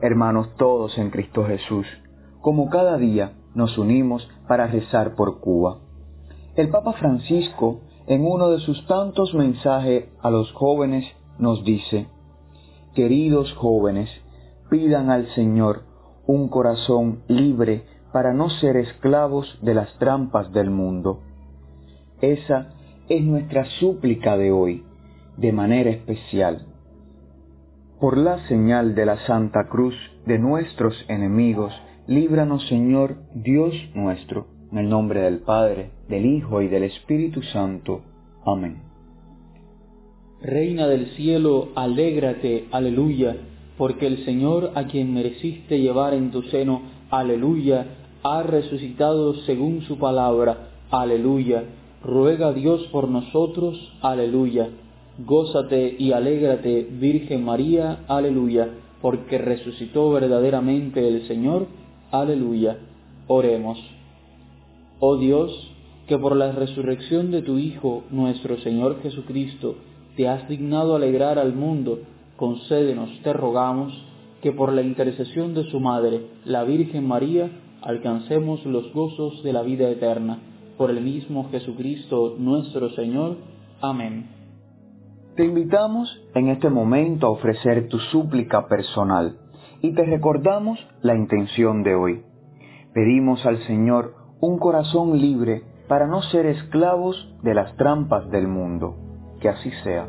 hermanos todos en Cristo Jesús. Como cada día nos unimos para rezar por Cuba. El Papa Francisco, en uno de sus tantos mensajes a los jóvenes, nos dice, Queridos jóvenes, pidan al Señor un corazón libre para no ser esclavos de las trampas del mundo. Esa es nuestra súplica de hoy, de manera especial por la señal de la Santa Cruz de nuestros enemigos, líbranos Señor Dios nuestro, en el nombre del Padre, del Hijo y del Espíritu Santo. Amén. Reina del cielo, alégrate, aleluya, porque el Señor a quien mereciste llevar en tu seno, aleluya, ha resucitado según su palabra, aleluya. Ruega Dios por nosotros, aleluya. Gózate y alégrate, Virgen María, aleluya, porque resucitó verdaderamente el Señor, aleluya. Oremos. Oh Dios, que por la resurrección de tu Hijo, nuestro Señor Jesucristo, te has dignado alegrar al mundo, concédenos, te rogamos, que por la intercesión de su Madre, la Virgen María, alcancemos los gozos de la vida eterna. Por el mismo Jesucristo nuestro Señor. Amén. Te invitamos en este momento a ofrecer tu súplica personal y te recordamos la intención de hoy. Pedimos al Señor un corazón libre para no ser esclavos de las trampas del mundo. Que así sea.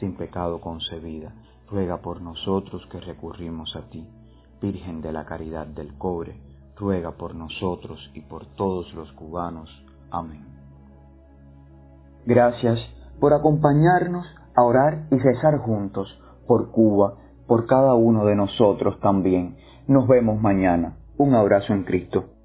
sin pecado concebida ruega por nosotros que recurrimos a ti. Virgen de la Caridad del Cobre, ruega por nosotros y por todos los cubanos. Amén. Gracias por acompañarnos a orar y rezar juntos por Cuba, por cada uno de nosotros también. Nos vemos mañana. Un abrazo en Cristo.